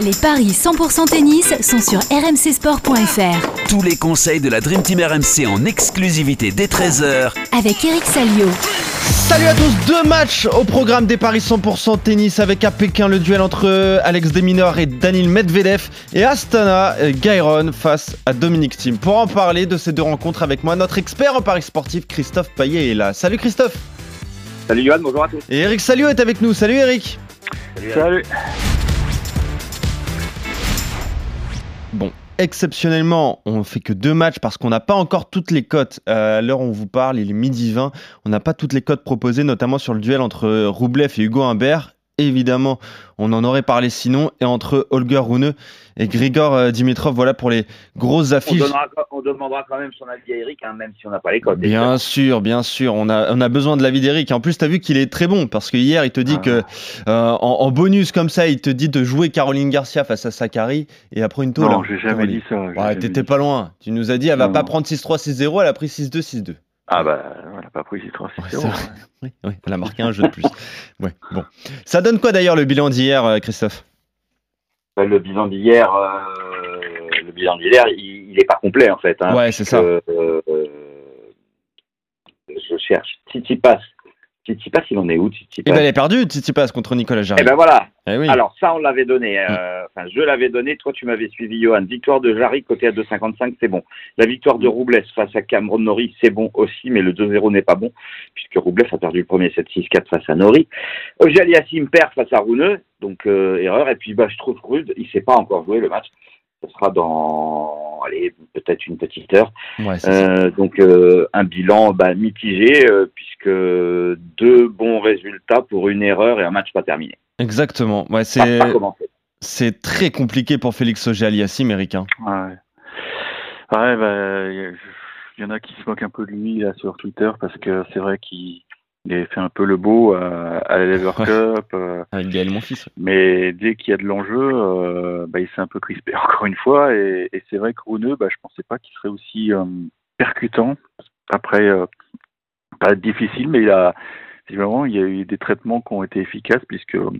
Les paris 100% tennis sont sur rmcsport.fr. Tous les conseils de la Dream Team RMC en exclusivité dès 13h Avec Eric Salio. Salut à tous, deux matchs au programme des paris 100% tennis avec à Pékin le duel entre Alex Deminor et Danil Medvedev et Astana euh, Gairon face à Dominique Thiem. Pour en parler de ces deux rencontres avec moi, notre expert en paris sportif Christophe Payet est là. Salut Christophe Salut Johan, bonjour à tous. Et Eric Salio est avec nous. Salut Eric Salut. Bon, exceptionnellement, on fait que deux matchs parce qu'on n'a pas encore toutes les cotes. Euh, à l'heure où on vous parle, il est midi 20. On n'a pas toutes les cotes proposées, notamment sur le duel entre Roublev et Hugo Humbert. Évidemment, on en aurait parlé sinon. Et entre Holger Rune et Grigor euh, Dimitrov, voilà pour les grosses On, affiches. donnera- on demandera quand même son avis à Eric, hein, même si on n'a pas les codes. Bien sûr, bien sûr, on a, on a besoin de l'avis d'Eric. En plus, tu as vu qu'il est très bon parce que hier, il te dit Ah. que euh, en, en bonus comme ça, il te dit de jouer Caroline Garcia face à Sakari et après une tôle. Non, hein, j'ai jamais dit ça. Ouais, t'étais pas loin. Tu nous as dit, elle va Non, pas prendre 6-3, 6-0, elle a pris 6-2, 6-2. Ah bah, elle a pas pris 3 Ouais, c'est vrai. Oui, oui, elle a marqué un jeu de plus. Ouais, bon. Ça donne quoi d'ailleurs le bilan d'hier, euh, Christophe? Euh, Le bilan d'hier, euh, le bilan d'hier, il, il est pas complet en fait. Hein, Ouais, c'est ça. Euh, euh, je cherche. Tsitsipas. Tsitsipas, il en est où Eh Tsitsipas ben, elle est perdue, Tsitsipas contre Nicolas Jarry. Eh ben voilà. Eh oui. Alors ça, on l'avait donné. euh, Enfin, je l'avais donné. Toi, tu m'avais suivi, Johan. Victoire de Jarry côté à 2,55, c'est bon. La victoire de Roubles face à Cameron Norrie, c'est bon aussi, mais le 2-0 n'est pas bon puisque Roubles a perdu le premier 7-6-4 face à Norrie. Auger Aliassime perd face à Rouneux, donc euh, erreur. Et puis, bah, je trouve rude. Il s'est pas encore joué le match. Ce sera dans, allez, peut-être une petite heure. Ouais. Euh, donc euh, un bilan bah, mitigé euh, puisque deux bons résultats pour une erreur et un match pas terminé. Exactement. Ouais, c'est c'est très compliqué pour Félix Auger Aliassime, Eric. hein. Ouais. Ouais, bah, il y, a- il y en a qui se moquent un peu de lui là sur Twitter parce que c'est vrai qu'il il avait fait un peu le beau à, à la Lever. Cup, euh, Avec Gaël Monfils. mais dès qu'il y a de l'enjeu, euh, bah, il s'est un peu crispé encore une fois. Et, et c'est vrai que Rouneux, bah, je pensais pas qu'il serait aussi euh, percutant. Après, euh, pas être difficile, mais il a Visiblement, il y a eu des traitements qui ont été efficaces puisque euh,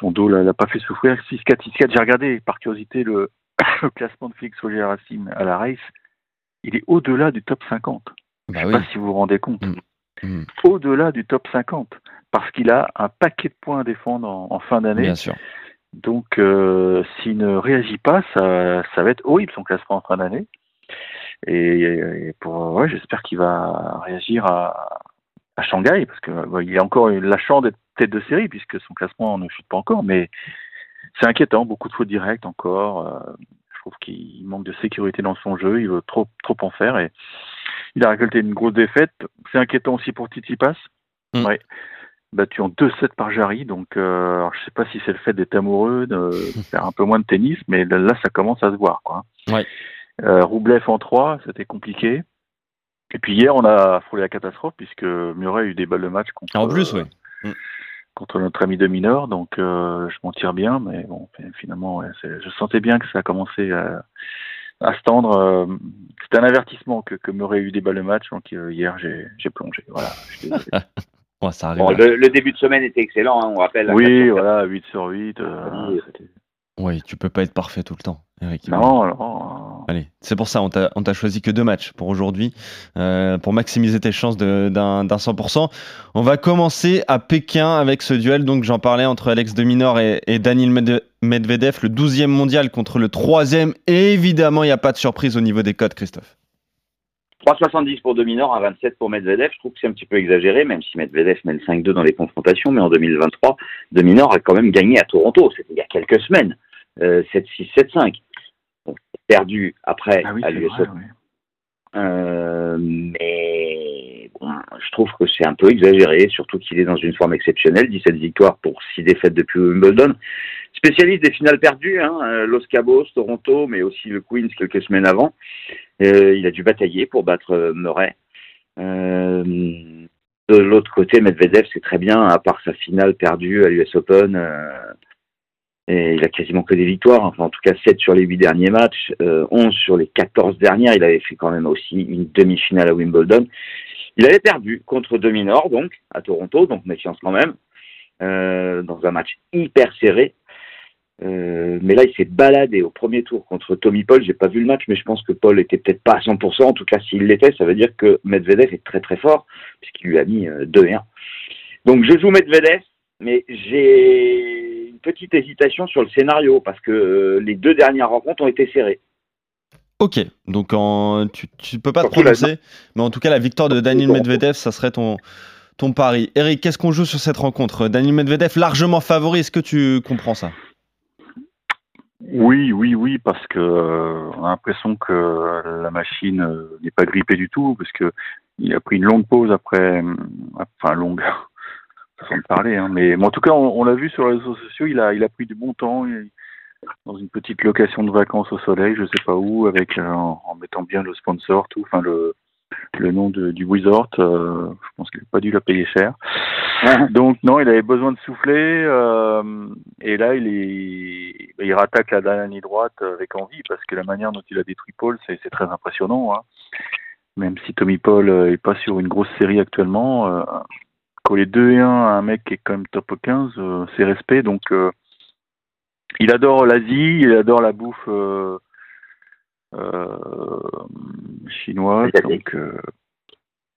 son dos l'a l'a pas fait souffrir. 6-4, 6-4, j'ai regardé par curiosité le, le classement de Félix Auger Racine à la race. Il est au-delà du top 50. Bah Je oui. sais pas si vous vous rendez compte. Mm. Mm. Au-delà du top 50. Parce qu'il a un paquet de points à défendre en, en fin d'année. Bien sûr. Donc, euh, s'il ne réagit pas, ça, ça va être horrible son classement en fin d'année. Et, et pour, ouais, j'espère qu'il va réagir à, à Shanghai, parce que ouais, il est encore lâchant d'être tête de série, puisque son classement ne chute pas encore. Mais c'est inquiétant, beaucoup de fautes directes encore. Euh, je trouve qu'il manque de sécurité dans son jeu, il veut trop, trop en faire. Et il a récolté une grosse défaite. C'est inquiétant aussi pour Tsitsipas. Mm. Ouais battu en 2-7 par Jarry. Donc, euh, alors, je sais pas si c'est le fait d'être amoureux, de faire un peu moins de tennis, mais là, là, ça commence à se voir. Quoi. Ouais. Euh, Roublev en 3, c'était compliqué. Et puis hier, on a frôlé la catastrophe puisque Murray a eu des balles de match contre, En plus, euh, contre notre ami de Minor. Donc, euh, je m'en tire bien, mais bon, finalement, ouais, je sentais bien que ça a commencé à, à se tendre. euh, C'était un avertissement que, que a eu des balles de match. Donc, euh, hier, j'ai j'ai plongé. Voilà. Ouais, ça arrive. Bon, le, le début de semaine était excellent, hein, on rappelle. la oui, 4 sur voilà, 8 sur 8. euh, Oui. tu peux pas être parfait tout le temps, Eric. non, non. Allez, c'est pour ça, on t'a on t'a choisi que deux matchs pour aujourd'hui, euh, pour maximiser tes chances de- d'un d'un 100%. On va commencer à Pékin avec ce duel, donc j'en parlais, entre Alex de Minor et, et Daniil Med- Medvedev, le 12e mondial contre le 3e. Et évidemment, il n'y a pas de surprise au niveau des codes, Christophe. 3,70 pour Dominor, 1,27 pour Medvedev. Je trouve que c'est un petit peu exagéré, même si Medvedev mène 5-2 dans les confrontations. Mais en 2023, Dominor a quand même gagné à Toronto. C'était il y a quelques semaines. Euh, 7-6, 7-5. Bon, perdu après Ah oui, à l'US. Euh, mais je trouve que c'est un peu exagéré, surtout qu'il est dans une forme exceptionnelle. 17 victoires pour 6 défaites depuis Wimbledon. Spécialiste des finales perdues, hein, euh, Los Cabos, Toronto, mais aussi le Queens quelques semaines avant. Euh, il a dû batailler pour battre euh, Murray. De l'autre côté, Medvedev, c'est très bien, à part sa finale perdue à l'US Open. Et il a quasiment que des victoires, enfin en tout cas 7 sur les 8 derniers matchs, euh, 11 sur les 14 dernières. Il avait fait quand même aussi une demi-finale à Wimbledon. Il avait perdu contre Dominor, donc, à Toronto, donc méfiance quand même, euh, dans un match hyper serré. Euh, mais là, il s'est baladé au premier tour contre Tommy Paul. J'ai pas vu le match, mais je pense que Paul était peut-être pas à 100%. En tout cas, s'il l'était, ça veut dire que Medvedev est très très fort, puisqu'il lui a mis euh, 2 et 1. Donc je joue Medvedev, mais j'ai petite hésitation sur le scénario, parce que euh, les deux dernières rencontres ont été serrées. Ok, donc en, tu, tu peux pas te prononcer, mais en tout cas, la victoire de Daniel Medvedev, ça serait ton, ton pari. Eric, qu'est-ce qu'on joue sur cette rencontre? Daniel Medvedev largement favori, est-ce que tu comprends ça? Oui, oui, oui, parce que euh, on a l'impression que la machine euh, n'est pas grippée du tout, parce que il a pris une longue pause après, euh, enfin longue, façon de parler, hein, mais, en tout cas, on, on l'a vu sur les réseaux sociaux, il a, il a pris du bon temps, dans une petite location de vacances au soleil, je sais pas où, avec euh, en, en mettant bien le sponsor, tout, enfin le, le nom de, du resort, euh, je pense qu'il n'a pas dû la payer cher. Donc non, il avait besoin de souffler euh, et là il est, il rattaque la dernière ligne droite avec envie parce que la manière dont il a détruit Paul, c'est très impressionnant. Hein. Même si Tommy Paul est pas sur une grosse série actuellement, euh, coller 2 et 1 à un mec qui est quand même top 15, euh, c'est respect. Donc euh, il adore l'Asie, il adore la bouffe euh, euh, chinoise, Asiatique. donc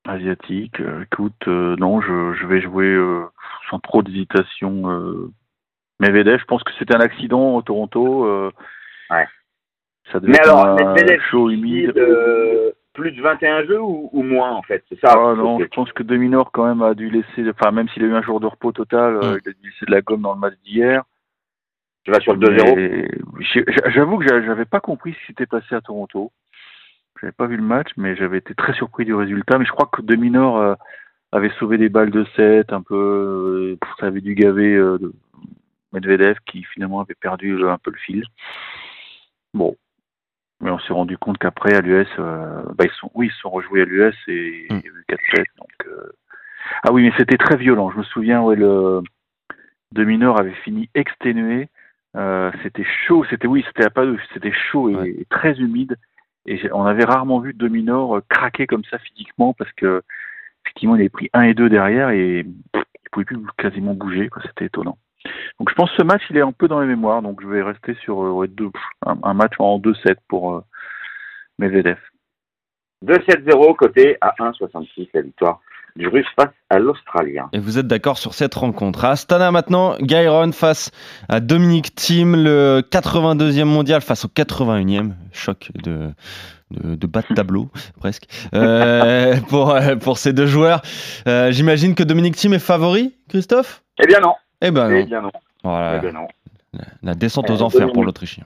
asiatique. Écoute, non, je, je vais jouer sans trop d'hésitation. Euh, Medvedev, je pense que c'était un accident au Toronto. Ouais. Ça devait Mais être alors, un Medvedev, humide. De plus de 21 jeux ou, ou moins, en fait? C'est ça Ah non, que- je pense que Dominor quand même a dû laisser, enfin même s'il a eu un jour de repos total, euh, Mm. il a dû laisser de la gomme dans le match d'hier. Tu vas sur le 2-0 Mais j'ai- J'avoue que j'a- j'avais pas compris ce qui s'était passé à Toronto. J'avais pas vu le match, mais j'avais été très surpris du résultat. Mais je crois que Dominor euh, avait sauvé des balles de 7, un peu, euh, ça avait dû gaver de- Medvedev qui finalement avait perdu un peu le fil. Bon. Mais on s'est rendu compte qu'après, à l'US, euh, bah, ils sont, oui, ils se sont rejoués à l'US et il y a eu 4-7. Donc, euh, Ah oui, mais c'était très violent. Je me souviens, ouais, le Dominor avait fini exténué. Euh, c'était chaud, c'était oui, c'était à pas c'était chaud et, Ouais. et très humide. Et on avait rarement vu Dominor euh, craquer comme ça physiquement parce que effectivement il avait pris 1 et 2 derrière et pff, il pouvait plus quasiment bouger. quoi. C'était étonnant. Donc je pense que ce match il est un peu dans les mémoires. Donc je vais rester sur euh, ouais, deux, pff, un, un match en 2-7 pour euh, Medvedev. 2-7-0 côté à 1,66 la victoire du Russe face à l'Australien. Et vous êtes d'accord sur cette rencontre. À Astana maintenant, Gairon face à Dominique Thiem, le 82e mondial face au 81e. Choc de, de, de bas de tableau, presque, euh, pour, pour ces deux joueurs. Euh, J'imagine que Dominique Thiem est favori, Christophe? Eh bien non, Eh ben eh bien non, Voilà, eh non. la descente aux Euh, enfers pour l'Autrichien.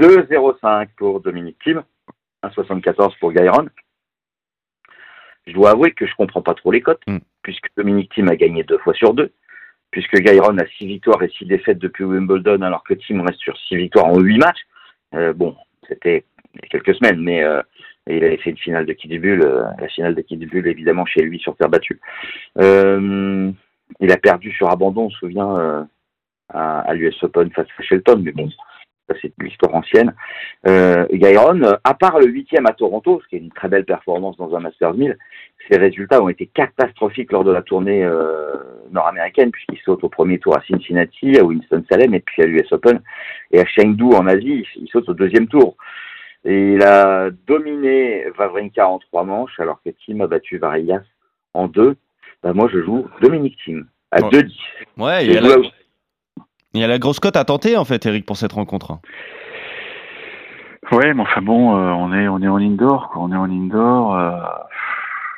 2-0-5 pour Dominique Thiem, 1,74 pour Gairon. Je dois avouer que je comprends pas trop les cotes, Mm. puisque Dominique Thiem a gagné deux fois sur deux, puisque Gairon a six victoires et six défaites depuis Wimbledon, alors que Thiem reste sur six victoires en huit matchs. Euh, bon, c'était il y a quelques semaines, mais euh, il avait fait une finale de Kitzbühel, euh, la finale de Kitzbühel évidemment chez lui sur terre battue. Euh, il a perdu sur abandon, on se souvient, euh, à, l'US Open face à Shelton, mais bon, ça c'est l'histoire ancienne. Euh, à part le huitième à Toronto, ce qui est une très belle performance dans un Masters 1000, ses résultats ont été catastrophiques lors de la tournée euh, nord-américaine, puisqu'il saute au premier tour à Cincinnati, à Winston-Salem, et puis à l'US Open, et à Chengdu en Asie, il, saute au deuxième tour. Il a dominé Vavrinka en trois manches, alors que Tim a battu Varillas en deux. Ben, moi, je joue Dominique Tim à Ouais. 2-10. Ouais, il y, a la, joué à- il y a la grosse cote à tenter, en fait, Eric, pour cette rencontre. Ouais, mais enfin bon, euh, on est on est en indoor, quoi. on est en indoor. euh,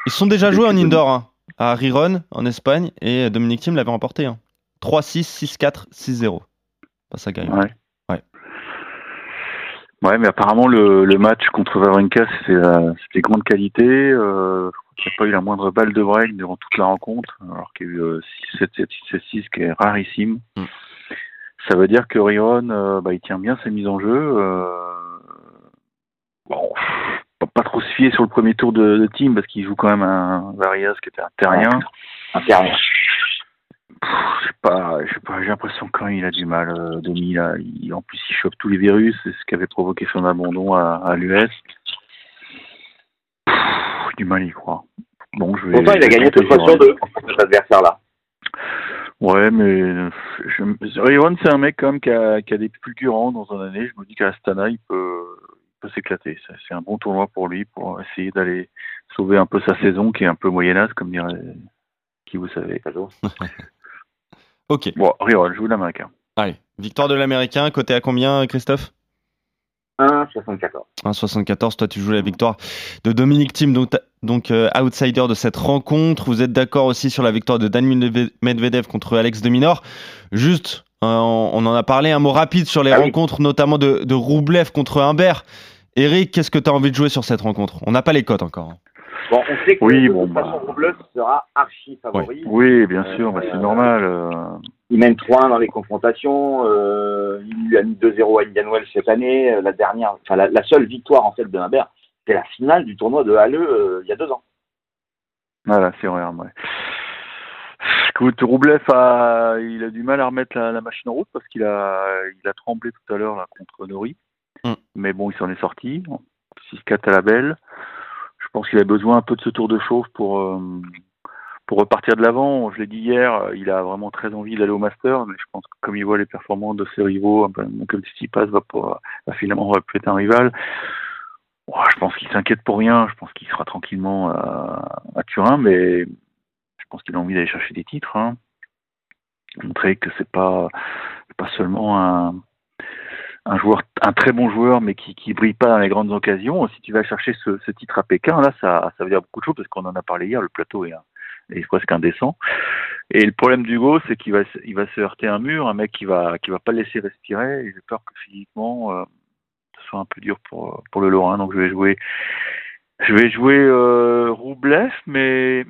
Ils se sont déjà joués en indoor, hein, à Riron, en Espagne, et Dominique Thiem l'avait remporté. Hein. 3-6, 6-4, 6-0. Pas ça gagne. Ouais. Ouais. Ouais, mais apparemment le, le match contre Wawrinka, c'était euh, c'était grande qualité. Euh, il n'y a pas eu la moindre balle de break durant toute la rencontre, alors qu'il y a eu euh, 6-7, 7 6 qui est rarissime. Mm. Ça veut dire que Riron, euh, bah, il tient bien ses mises en jeu. Euh, bon, pas trop se fier sur le premier tour de, de team parce qu'il joue quand même un Varias qui était un terrien. Un terrien. je sais pas, je sais pas, j'ai l'impression que quand il a du mal, euh, Domi, là. Il- en plus, il chope tous les virus, c'est ce qui avait provoqué son abandon à, à l'US. J'ai du mal à y croire. Bon, je vais. Pourtant, il a gagné deux fois sur deux contre cet adversaire-là. Ouais, mais je, Riwan, c'est un mec quand même qui a, qui a des fulgurants dans une année. Je me dis qu'à Astana, il peut, il peut s'éclater. C'est un bon tournoi pour lui, pour essayer d'aller sauver un peu sa saison, qui est un peu moyennasse, comme dirait qui vous savez. Ok. Bon, Riwan, je vous l'américain. Allez, victoire de l'américain. Côté à combien, Christophe? 1,74. 1,74. Toi, tu joues la victoire de Dominique Thiem, donc, donc euh, outsider de cette rencontre. Vous êtes d'accord aussi sur la victoire de Dan Medvedev contre Alex de Minor. Juste, euh, on, en a parlé, un mot rapide sur les Ah oui. rencontres, notamment de, de Roublev contre Humbert. Eric, qu'est-ce que tu as envie de jouer sur cette rencontre? On n'a pas les cotes encore. hein. Bon, on sait que Oui, de bon, toute bah. façon, Robles sera archi favori. Oui, bien sûr, Euh, bah, c'est normal. euh. Il mène 3-1 dans les confrontations. euh, il lui a mis 2-0 à Indian Wells cette année. Euh, La dernière, enfin la, la seule victoire en fait de Humbert, c'est la finale du tournoi de Halle euh, il y a deux ans. Voilà, c'est vrai. Ouais. Écoute, Roublev a, il a du mal à remettre la, la machine en route parce qu'il a, il a tremblé tout à l'heure là, contre Nori. Mm. Mais bon, il s'en est sorti. 6-4 à la belle. Je pense qu'il a besoin un peu de ce tour de chauffe pour, euh, pour repartir de l'avant. Je l'ai dit hier, euh, il a vraiment très envie d'aller au Master, mais je pense que comme il voit les performances de ses rivaux, comme Tsitsipas va, va finalement peut être un rival. Je pense qu'il s'inquiète pour rien. Je pense qu'il sera tranquillement à, Turin, mais je pense qu'il a envie d'aller chercher des titres. Hein. Montrer que c'est pas pas seulement un, un joueur, un très bon joueur, mais qui qui brille pas dans les grandes occasions. Si tu vas chercher ce, ce titre à Pékin, là, ça ça veut dire beaucoup de choses parce qu'on en a parlé hier. Le plateau est, est presque indécent. Et le problème d'Hugo, c'est qu'il va se- il va se heurter un mur, un mec qui va qui va pas le laisser respirer. Et j'ai peur que physiquement euh, ce soit un peu dur pour pour le Lorrain. Donc je vais jouer je vais jouer euh, Roublev, mais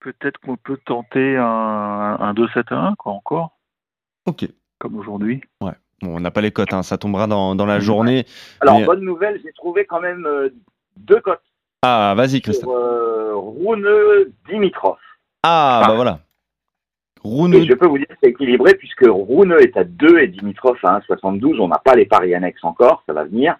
peut-être qu'on peut tenter un, un 2-7-1 quoi encore, Ok. comme aujourd'hui. Bon, on n'a pas les cotes, hein, ça tombera dans, dans la journée. Alors Mais- bonne nouvelle, j'ai trouvé quand même euh, deux cotes Ah, vas-y, Christophe. euh, Rune Dimitrov. Ah, Ah. bah voilà. Rune, Et je peux vous dire que c'est équilibré puisque Rune est à 2 et Dimitrov à 1,72. On n'a pas les paris annexes encore, ça va venir.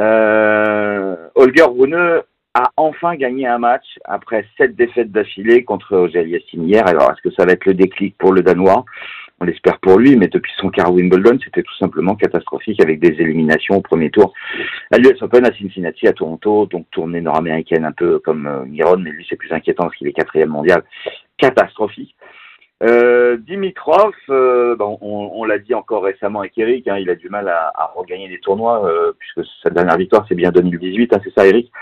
Euh, Holger Rune a enfin gagné un match après sept défaites d'affilée contre Ojel Yassine hier. Alors, est-ce que ça va être le déclic pour le Danois? On l'espère pour lui, mais depuis son quart Wimbledon, c'était tout simplement catastrophique avec des éliminations au premier tour à l'US Open, à Cincinnati, à Toronto, donc tournée nord-américaine un peu comme euh, Miron, mais lui c'est plus inquiétant parce qu'il est quatrième mondial, catastrophique. Euh, Dimitrov, euh, on, on l'a dit encore récemment avec Eric, hein, il a du mal à, à regagner des tournois, euh, puisque sa dernière victoire c'est bien 2018, hein, c'est ça Eric?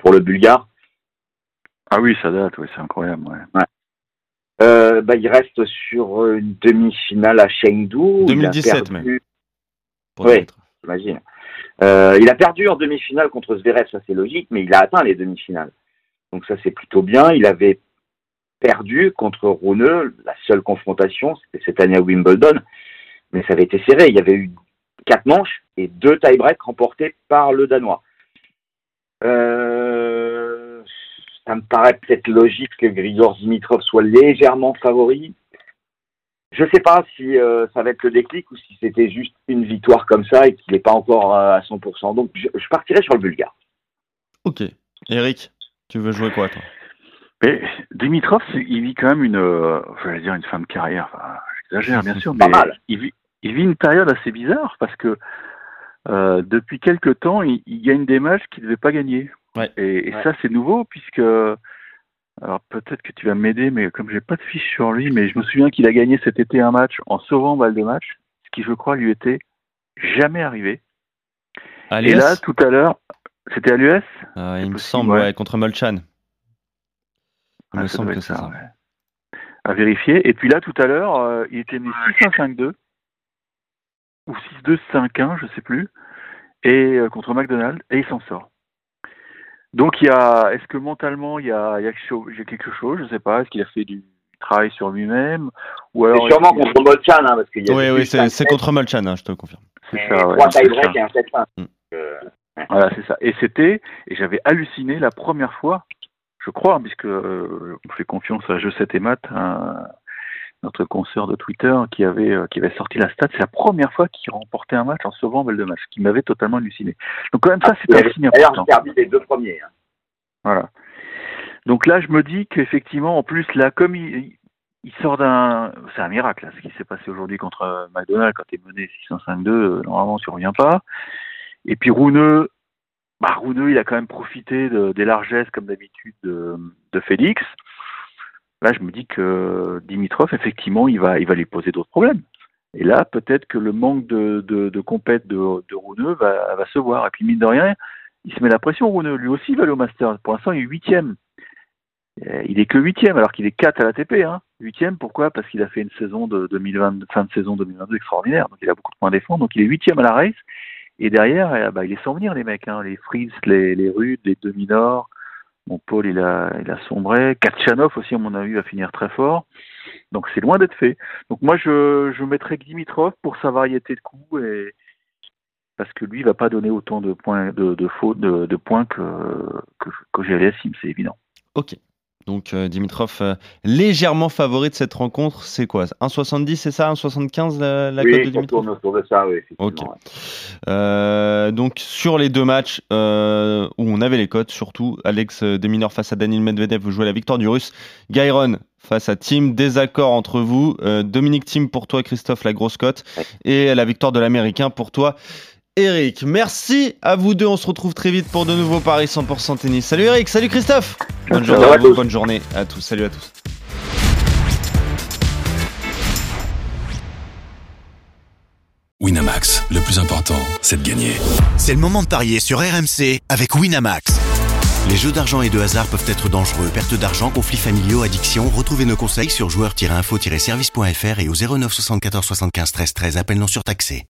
Pour le Bulgare? Ah oui, ça date, ouais, c'est incroyable. Ouais. Euh, bah, il reste sur une demi-finale à Chengdu. Il a 2017 perdu- Ouais. Dimitri. j'imagine. Euh, il a perdu en demi-finale contre Zverev, ça c'est logique, mais il a atteint les demi-finales. Donc ça c'est plutôt bien. Il avait perdu contre Rune, la seule confrontation, c'était cette année à Wimbledon, mais ça avait été serré. Il y avait eu quatre manches et deux tie-breaks remportés par le Danois. Euh, ça me paraît peut-être logique que Grigor Dimitrov soit légèrement favori. Je sais pas si euh, ça va être le déclic ou si c'était juste une victoire comme ça et qu'il n'est pas encore euh, à 100%. Donc je, je partirai sur le Bulgare. Ok. Eric, tu veux jouer quoi, toi? Mais Dimitrov, il vit quand même une, euh, dire une fin de carrière. Enfin, j'exagère bien sûr, Pas mais mal. il vit, il vit une période assez bizarre parce que euh, depuis quelque temps, il, il gagne des matchs qu'il ne devait pas gagner. Ouais. Et, et Ouais. ça, c'est nouveau puisque, alors peut-être que tu vas m'aider, mais comme j'ai pas de fiche sur lui, mais je me souviens qu'il a gagné cet été un match en sauvant balle de match, ce qui, je crois, lui était jamais arrivé. Et là, tout à l'heure, c'était à l'US Euh, il me semble, ouais. ouais, contre Molchan. Il Ah, me ça semble que c'est ça. ouais. À vérifier. Et puis là, tout à l'heure, euh, il était mis 6-1-5-2 ou 6-2-5-1, je sais plus, et euh, contre McDonald's, et il s'en sort. Donc il y a, est-ce que mentalement il y a, il y a quelque chose- je sais pas, est-ce qu'il a fait du travail sur lui-même, ou alors C'est sûrement contre Molchan, hein, parce qu'il y a Oui, oui, c'est contre Molchan, hein, je te le confirme. c'est ça, ouais, trois et un 7-1. Mm. Euh, Voilà, c'est ça. Et c'était, et j'avais halluciné la première fois, je crois, puisque euh, je fais confiance à Jeu 7 et Math, hein, notre consoeur de Twitter, qui avait, euh, qui avait sorti la stat. C'est la première fois qu'il remportait un match en sauvant balle de match, qui m'avait totalement halluciné. Donc quand même ça, c'est un signe important. perdu les deux premiers. hein. Voilà. Donc là, je me dis qu'effectivement, en plus, là, comme il, il sort d'un... C'est un miracle, là, ce qui s'est passé aujourd'hui contre euh, McDonald's, quand tu es mené 605-2, euh, normalement, tu reviens pas. Et puis Rouneux, bah, Rouneux, il a quand même profité de- des largesses, comme d'habitude, de, de Félix. Là, je me dis que Dimitrov, effectivement, il va, il va lui poser d'autres problèmes. Et là, peut-être que le manque de, de, de compète de, Rouneux va, se voir. Et puis, mine de rien, il se met la pression, Rouneux. Lui aussi, il va aller au Master. Pour l'instant, il est huitième. Euh, Il est que huitième, alors qu'il est 4 à l'ATP. Hein. Huitième, pourquoi? Parce qu'il a fait une saison de 2020, fin de saison 2022 extraordinaire. Donc, il a beaucoup de points à défendre. Donc, il est huitième à la race. Et derrière, eh, bah, il est sans venir, les mecs. Hein. Les Fritz, les, les Rude, les Dominor. Mon Paul, il a, il a sombré. Katchanov aussi, à mon avis, va finir très fort. Donc, c'est loin d'être fait. Donc, moi, je, je mettrais Dimitrov pour sa variété de coups et parce que lui, il va pas donner autant de points de, fautes, de, de points que, que, que GLS, c'est évident. Ok. Donc euh, Dimitrov, euh, légèrement favori de cette rencontre, c'est quoi? 1,70, c'est ça? 1,75 la, la cote de Oui, Dimitrov? tourne autour de ça, oui, effectivement. Ok. ouais. Euh, donc sur les deux matchs où on avait les cotes, surtout Alex Deminor face à Daniel Medvedev, vous jouez la victoire du Russe. Gairon face à Tim, désaccord entre vous. Euh, Dominique Tim pour toi, Christophe, la grosse cote. Et la victoire de l'Américain pour toi, Eric. Merci à vous deux, on se retrouve très vite pour de nouveaux paris 100% tennis. Salut Eric, salut Christophe Bonne journée à vous, bonne journée à tous, salut à tous. Winamax, le plus important, c'est de gagner. C'est le moment de parier sur RMC avec Winamax. Les jeux d'argent et de hasard peuvent être dangereux. Perte d'argent, conflits familiaux, addiction. Retrouvez nos conseils sur joueurs-info-service.fr et au 09 74 75 13 13. Appel non surtaxé.